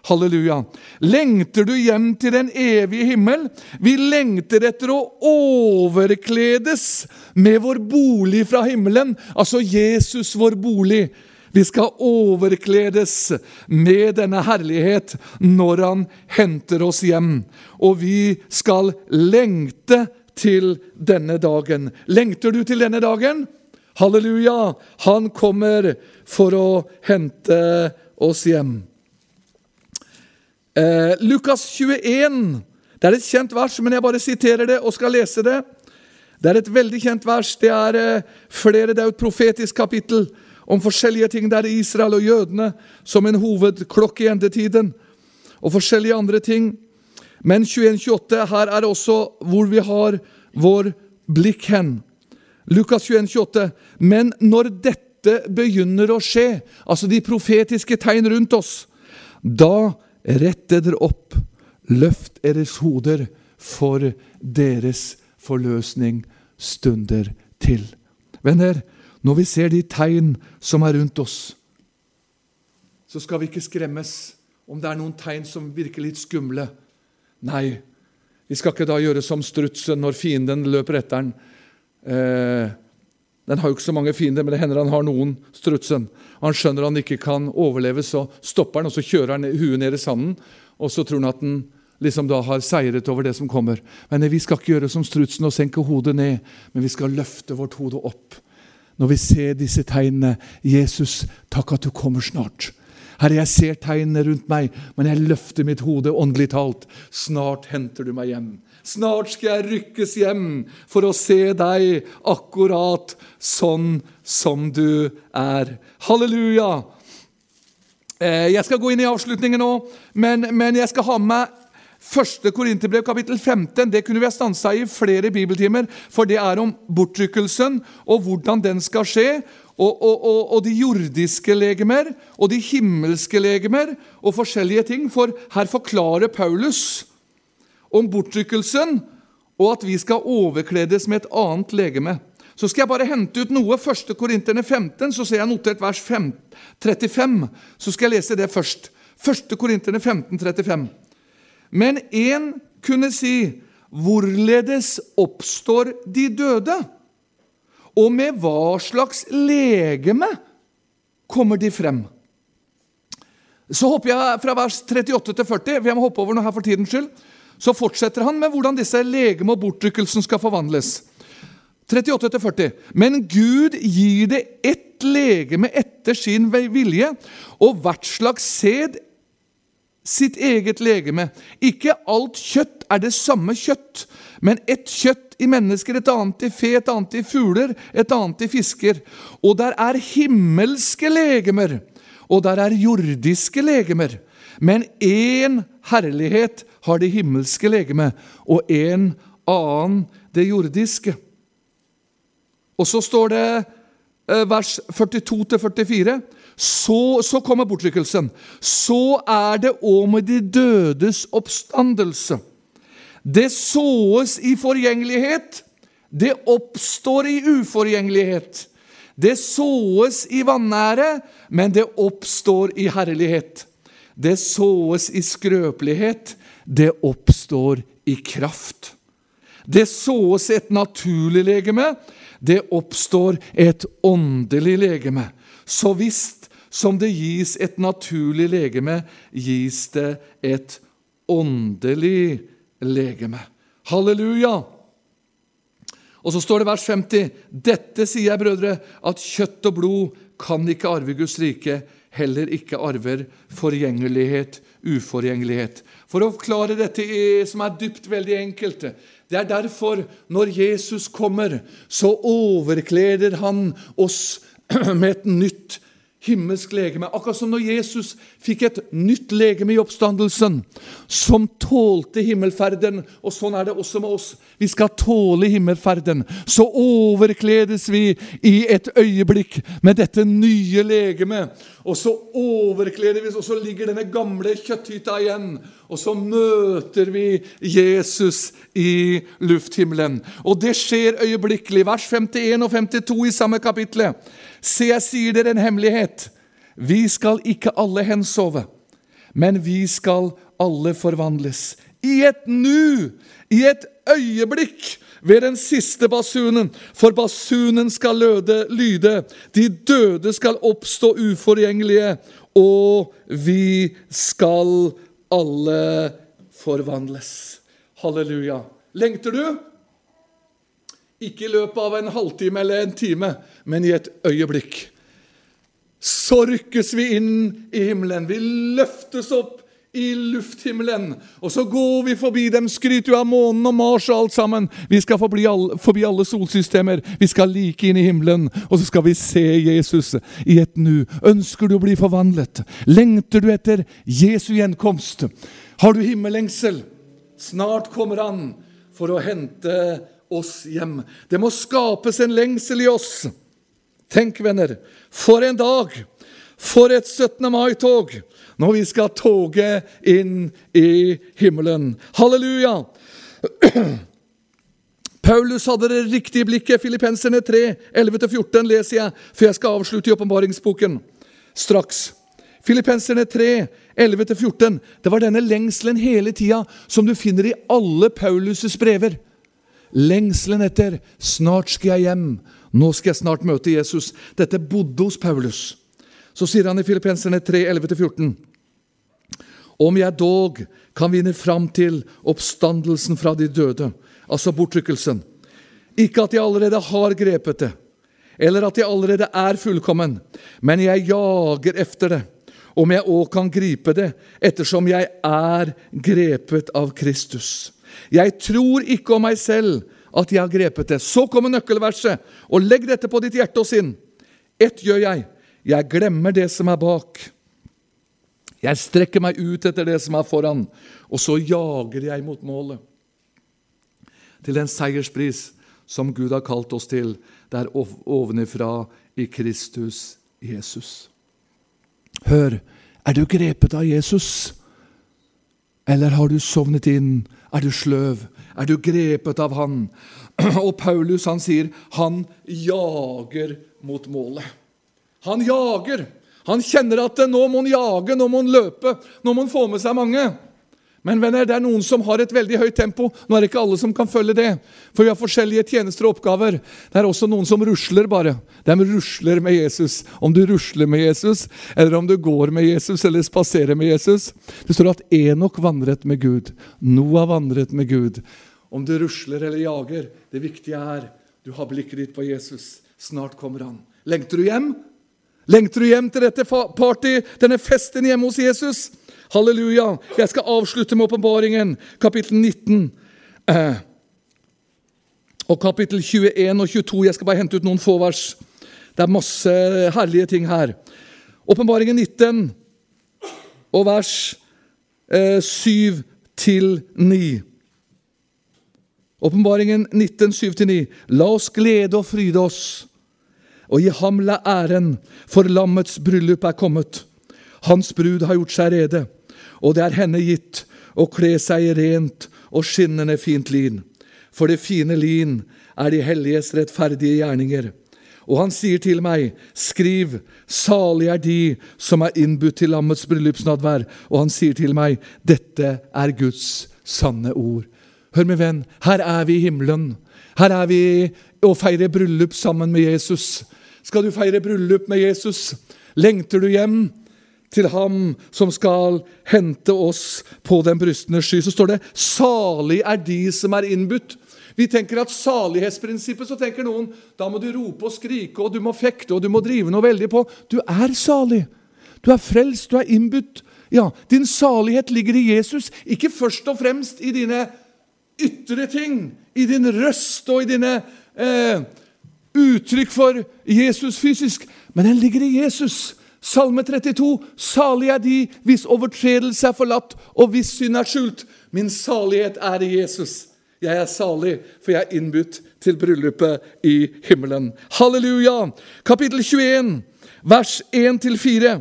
Halleluja. Lengter du hjem til den evige himmel? Vi lengter etter å overkledes med vår bolig fra himmelen, altså Jesus, vår bolig. Vi skal overkledes med denne herlighet når han henter oss hjem. Og vi skal lengte til denne dagen. Lengter du til denne dagen? Halleluja! Han kommer for å hente oss hjem. Eh, Lukas 21. Det er et kjent vers, men jeg bare siterer det og skal lese det. Det er et veldig kjent vers. Det er eh, flere, det er et profetisk kapittel om forskjellige ting. Det er Israel og jødene som en hovedklokke i endetiden, og forskjellige andre ting. Men 21-28, her er også hvor vi har vår blikk hen. Lukas 21, 28. Men når dette begynner å skje, altså de profetiske tegn rundt oss, da Rett dere opp, løft deres hoder, for deres forløsning stunder til. Venner, når vi ser de tegn som er rundt oss, så skal vi ikke skremmes om det er noen tegn som virker litt skumle. Nei, vi skal ikke da gjøre som strutsen når fienden løper etter den. Eh, den har jo ikke så mange fiender, men det hender han har noen, strutsen. Han skjønner han ikke kan overleve, så stopper han, og så kjører han huet ned i sanden. Og så tror han at han liksom da har seiret over det som kommer. Men vi skal ikke gjøre som strutsen og senke hodet ned, men vi skal løfte vårt hode opp. Når vi ser disse tegnene Jesus, takk at du kommer snart. Herre, jeg ser tegnene rundt meg, men jeg løfter mitt hode åndelig talt. Snart henter du meg hjem. Snart skal jeg rykkes hjem for å se deg akkurat sånn som du er. Halleluja! Eh, jeg skal gå inn i avslutningen nå, men, men jeg skal ha med Første Korinterbrev, kapittel 15. Det kunne vi ha stansa i flere bibeltimer, for det er om bortrykkelsen og hvordan den skal skje. Og, og, og, og, de jordiske legemer og de himmelske legemer og forskjellige ting. For her forklarer Paulus om bortrykkelsen og at vi skal overkledes med et annet legeme. Så skal jeg bare hente ut noe. 1. Korinterne 15, så ser jeg notert vers 5, 35. Så skal jeg lese det først. 1. Korinterne 15, 35. Men én kunne si, hvorledes oppstår de døde? Og med hva slags legeme kommer de frem? Så hopper jeg fra vers 38 til 40. Vi må hoppe over noe her for tidens skyld så fortsetter han med hvordan disse legeme og bortrykkelsen skal forvandles. 38-40. Men Gud gir det ett legeme etter sin vilje, og hvert slags sæd sitt eget legeme. Ikke alt kjøtt er det samme kjøtt, men ett kjøtt i mennesker, et annet i fe, et annet i fugler, et annet i fisker. Og der er himmelske legemer, og der er jordiske legemer. Men én herlighet har det himmelske legeme, og en annen det jordiske. Og så står det eh, vers 42-44. Så, så kommer bortrykkelsen. Så er det òg med de dødes oppstandelse. Det såes i forgjengelighet, det oppstår i uforgjengelighet. Det såes i vanære, men det oppstår i herlighet. Det såes i skrøpelighet, det oppstår i kraft. Det såes et naturlig legeme, det oppstår et åndelig legeme. Så visst som det gis et naturlig legeme, gis det et åndelig legeme. Halleluja! Og så står det vers 50.: Dette sier jeg, brødre, at kjøtt og blod kan ikke arve Guds rike, heller ikke arver forgjengelighet, uforgjengelighet. For å forklare dette som er dypt veldig enkelt Det er derfor, når Jesus kommer, så overkleder han oss med et nytt himmelsk legeme. Akkurat som når Jesus fikk et nytt legeme i oppstandelsen, som tålte himmelferden. Og sånn er det også med oss. Vi skal tåle himmelferden. Så overkledes vi i et øyeblikk med dette nye legemet. Og så overkleder vi og så ligger denne gamle kjøtthytta igjen. Og så møter vi Jesus i lufthimmelen. Og det skjer øyeblikkelig. Vers 51 og 52 i samme kapittel. Se, jeg sier dere en hemmelighet. Vi skal ikke alle hensove, men vi skal alle forvandles. I et nu, i et øyeblikk, ved den siste basunen. For basunen skal løde, lyde. De døde skal oppstå uforgjengelige, og vi skal alle forvandles. Halleluja. Lengter du? Ikke i løpet av en halvtime eller en time, men i et øyeblikk. Så rykkes vi inn i himmelen. Vi løftes opp i lufthimmelen. Og så går vi forbi dem, skryter jo av månen og Mars og alt sammen. Vi skal forbi alle, forbi alle solsystemer. Vi skal like inn i himmelen, og så skal vi se Jesus i et nu. Ønsker du å bli forvandlet? Lengter du etter Jesu gjenkomst? Har du himmellengsel? Snart kommer han for å hente oss hjem. Det må skapes en lengsel i oss. Tenk, venner, for en dag! For et 17. mai-tog! når vi skal toge inn i himmelen. Halleluja! Paulus hadde det riktige blikket. Filippenserne 3, 11-14 leser jeg, for jeg skal avslutte i åpenbaringsboken straks. Filippenserne 3, 11-14. Det var denne lengselen hele tida som du finner i alle Paulus' brever. Lengselen etter 'snart skal jeg hjem', 'nå skal jeg snart møte Jesus'. Dette bodde hos Paulus. Så sier han i Filippenserne 3, 11-14. Om jeg dog kan vinne fram til oppstandelsen fra de døde, altså bortrykkelsen. Ikke at jeg allerede har grepet det, eller at jeg allerede er fullkommen, men jeg jager efter det, om jeg òg kan gripe det, ettersom jeg er grepet av Kristus. Jeg tror ikke om meg selv at jeg har grepet det. Så kommer nøkkelverset, og legg dette på ditt hjerte og sinn. Ett gjør jeg. Jeg glemmer det som er bak jeg strekker meg ut etter det som er foran, og så jager jeg mot målet. Til den seierspris som Gud har kalt oss til, der ovenifra i Kristus Jesus. Hør, er du grepet av Jesus? Eller har du sovnet inn? Er du sløv? Er du grepet av Han? Og Paulus han sier han jager mot målet. Han jager. Han kjenner at nå må han jage, nå må han løpe, nå må han få med seg mange. Men venner, det er noen som har et veldig høyt tempo. Nå er det ikke alle som kan følge det, for vi har forskjellige tjenester og oppgaver. Det er også noen som rusler bare. De rusler med Jesus. Om du rusler med Jesus, eller om du går med Jesus eller spaserer med Jesus. Det står at Enok vandret med Gud. Noah vandret med Gud. Om du rusler eller jager, det viktige er du har blikket ditt på Jesus. Snart kommer han. Lengter du hjem? Lengter du hjem til dette party, denne festen hjemme hos Jesus? Halleluja! Jeg skal avslutte med åpenbaringen, kapittel 19. Eh, og kapittel 21 og 22. Jeg skal bare hente ut noen få vers. Det er masse herlige ting her. Åpenbaringen 19 og vers eh, 7 til 9. Åpenbaringen 19, 7-9. La oss glede og fryde oss og gi ham la æren, for lammets bryllup er kommet. Hans brud har gjort seg rede, og det er henne gitt å kle seg i rent og skinnende fint lin. For det fine lin er de helliges rettferdige gjerninger. Og han sier til meg, skriv, salig er de som er innbudt til lammets bryllupsnadvær. Og han sier til meg, dette er Guds sanne ord. Hør, min venn, her er vi i himmelen. Her er vi og feirer bryllup sammen med Jesus. Skal du feire bryllup med Jesus? Lengter du hjem til ham som skal hente oss på den brystende sky? Så står det 'salig er de som er innbudt'. Vi tenker at salighetsprinsippet, så tenker noen da må du rope og skrike, og du må fekte, og du må drive noe veldig på. Du er salig. Du er frelst, du er innbudt. Ja, din salighet ligger i Jesus, ikke først og fremst i dine ytre ting, i din røst og i dine eh, uttrykk for Jesus fysisk, men den ligger i Jesus. Salme 32.: Salig er de hvis overtredelse er forlatt og hvis synd er skjult. Min salighet er i Jesus. Jeg er salig, for jeg er innbudt til bryllupet i himmelen. Halleluja! Kapittel 21, vers 1-4.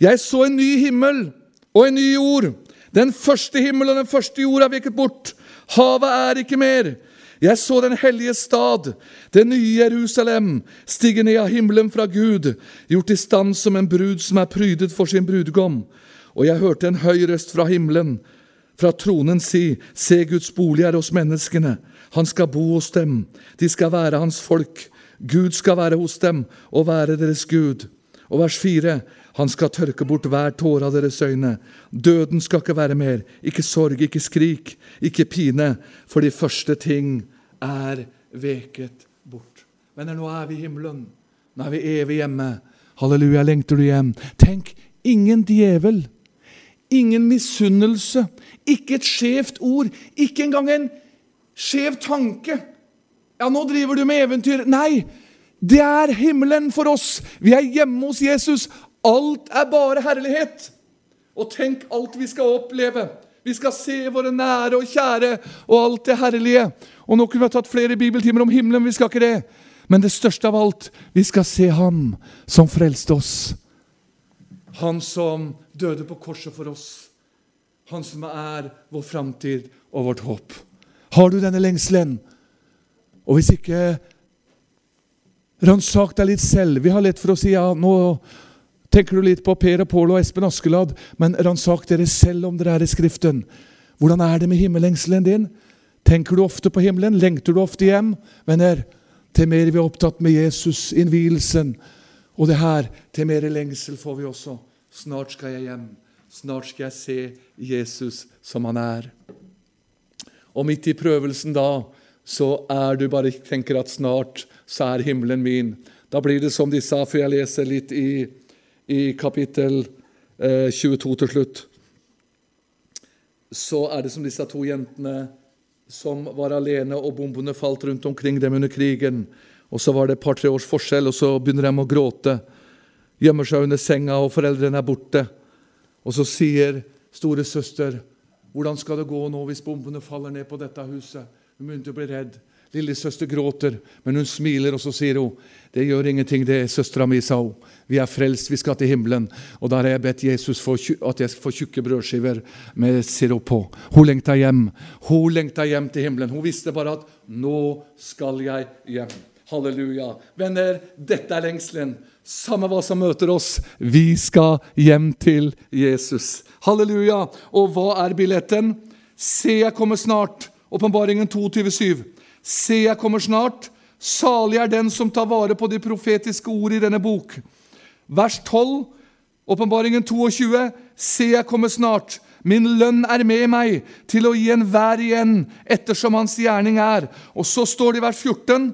Jeg så en ny himmel og en ny jord. Den første himmel og den første jord er veket bort. Havet er ikke mer. Jeg så den hellige stad, det nye Jerusalem, stige ned av himmelen fra Gud, gjort i stand som en brud som er prydet for sin brudgom. Og jeg hørte en høy røst fra himmelen, fra tronen si, Se, Guds bolig er hos menneskene. Han skal bo hos dem. De skal være hans folk. Gud skal være hos dem og være deres Gud. Og vers 4. Han skal tørke bort hver tåre av deres øyne. Døden skal ikke være mer. Ikke sorg, ikke skrik, ikke pine. For de første ting er veket bort. Venner, nå er vi i himmelen. Nå er vi evig hjemme. Halleluja, lengter du hjem? Tenk, ingen djevel. Ingen misunnelse. Ikke et skjevt ord. Ikke engang en skjev tanke. Ja, nå driver du med eventyr. Nei, det er himmelen for oss. Vi er hjemme hos Jesus. Alt er bare herlighet. Og tenk alt vi skal oppleve. Vi skal se våre nære og kjære og alt det herlige. Og Nå kunne vi ha tatt flere bibeltimer om himmelen, vi skal ikke det. Men det største av alt, vi skal se Ham som frelste oss. Han som døde på korset for oss. Han som er vår framtid og vårt håp. Har du denne lengselen? Og hvis ikke, ransak deg litt selv. Vi har lett for å si ja, nå Tenker du litt på Per og Pål og Espen Askeladd, men ransak dere selv om dere er i Skriften. Hvordan er det med himmellengselen din? Tenker du ofte på himmelen? Lengter du ofte hjem? Venner, til mer vi er opptatt med Jesus, innvielsen og det her, til mer lengsel får vi også. Snart skal jeg hjem. Snart skal jeg se Jesus som han er. Og midt i prøvelsen da, så er du bare tenker at snart så er himmelen min. Da blir det som de sa, for jeg leser litt i i kapittel 22 eh, til slutt, så er det som disse to jentene som var alene, og bombene falt rundt omkring dem under krigen. Og Så var det et par-tre års forskjell, og så begynner de å gråte. Gjemmer seg under senga, og foreldrene er borte. Og så sier storesøster, 'Hvordan skal det gå nå hvis bombene faller ned på dette huset?' Hun begynte å bli redd. Lillesøster gråter, men hun smiler, og så sier hun det gjør ingenting, det søstera mi sa hun. Vi er frelst, vi skal til himmelen. Og da har jeg bedt Jesus for at jeg får tjukke brødskiver med sirup på. Hun lengta hjem. Hun lengta hjem til himmelen. Hun visste bare at 'nå skal jeg hjem'. Halleluja. Venner, dette er lengselen. Samme hva som møter oss, vi skal hjem til Jesus. Halleluja. Og hva er billetten? Se, jeg kommer snart. Åpenbaringen 22,7. Se, jeg kommer snart. Salig er den som tar vare på de profetiske ord i denne bok. Vers 12, åpenbaringen 22. Se, jeg kommer snart. Min lønn er med meg til å gi enhver igjen ettersom hans gjerning er. Og så står det i vers 14.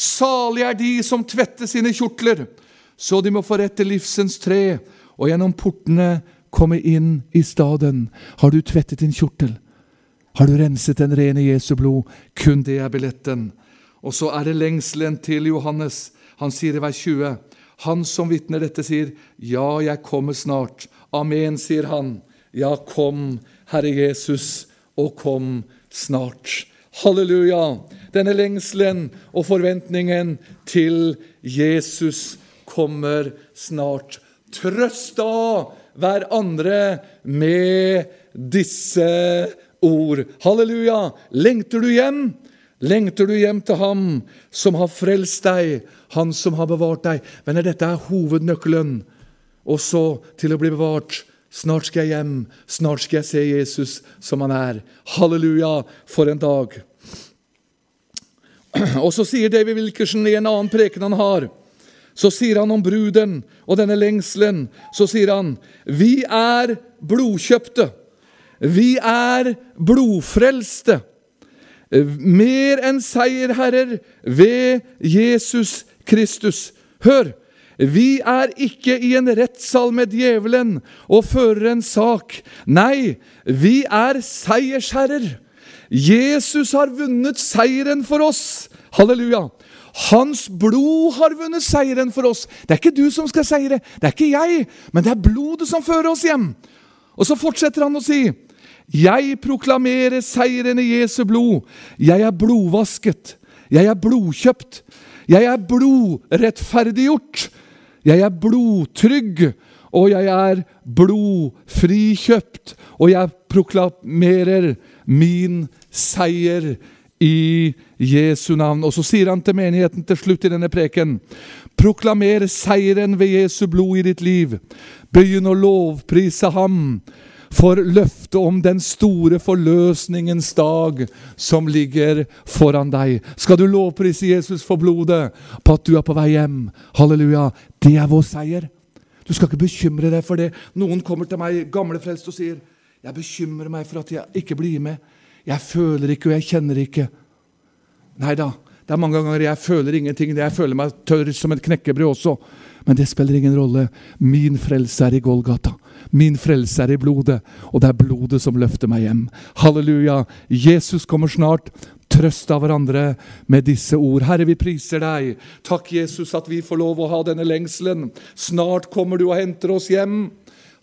Salig er de som tvetter sine kjortler, så de må få rett til livsens tre, og gjennom portene komme inn i staden. Har du tvettet din kjortel? Har du renset den rene Jesu blod? Kun det er billetten. Og så er det lengselen til Johannes. Han sier i vers 20. Han som vitner dette, sier, 'Ja, jeg kommer snart'. Amen, sier han. Ja, kom, Herre Jesus, og kom snart. Halleluja! Denne lengselen og forventningen til Jesus kommer snart. Trøst da hverandre med disse ord. Halleluja! Lengter du hjem? Lengter du hjem til Ham som har frelst deg, Han som har bevart deg? Venner, dette er hovednøkkelen. Også til å bli bevart. Snart skal jeg hjem. Snart skal jeg se Jesus som han er. Halleluja, for en dag. Og så sier David Wilkerson i en annen preken han har, så sier han om bruden og denne lengselen, så sier han Vi er blodkjøpte. Vi er blodfrelste. mer enn seierherrer ved Jesus Kristus. Hør! Vi er ikke i en rettssal med djevelen og fører en sak. Nei, vi er seiersherrer. Jesus har vunnet seieren for oss. Halleluja. Hans blod har vunnet seieren for oss. Det er ikke du som skal seire, det er ikke jeg, men det er blodet som fører oss hjem. Og så fortsetter han å si, jeg proklamerer seieren i Jesu blod. Jeg er blodvasket. Jeg er blodkjøpt. Jeg er blodrettferdiggjort. Jeg er blodtrygg, og jeg er blodfrikjøpt. Og jeg proklamerer min seier i Jesu navn. Og så sier han til menigheten til slutt i denne preken. Proklamer seieren ved Jesu blod i ditt liv. Begynn å lovprise ham for løftet om den store forløsningens dag som ligger foran deg. Skal du lovprise Jesus for blodet på at du er på vei hjem? Halleluja. Det er vår seier. Du skal ikke bekymre deg for det. Noen kommer til meg, gamle frelst, og sier jeg bekymrer meg for at jeg ikke blir med. Jeg føler ikke, og jeg kjenner ikke. Nei da. Det er mange ganger jeg føler ingenting. Jeg føler meg tørr som et knekkebrød også. Men det spiller ingen rolle. Min frelse er i Golgata. Min frelse er i blodet, og det er blodet som løfter meg hjem. Halleluja. Jesus kommer snart. Trøst av hverandre med disse ord. Herre, vi priser deg. Takk, Jesus, at vi får lov å ha denne lengselen. Snart kommer du og henter oss hjem.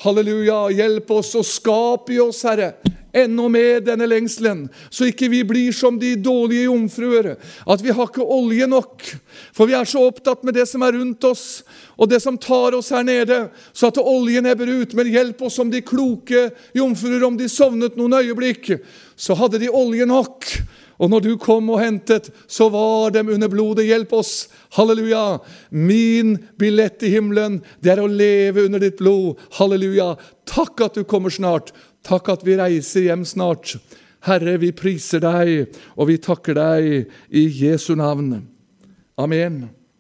Halleluja. Hjelp oss og skap i oss, Herre, enda mer denne lengselen, så ikke vi blir som de dårlige jomfruer. At vi har ikke olje nok, for vi er så opptatt med det som er rundt oss, og det som tar oss her nede, så at oljen ebber ut. Men hjelp oss som de kloke jomfruer, om de sovnet noen øyeblikk, så hadde de olje nok. Og når du kom og hentet, så var dem under blodet. Hjelp oss. Halleluja. Min billett i himmelen, det er å leve under ditt blod. Halleluja. Takk at du kommer snart. Takk at vi reiser hjem snart. Herre, vi priser deg, og vi takker deg i Jesu navn. Amen.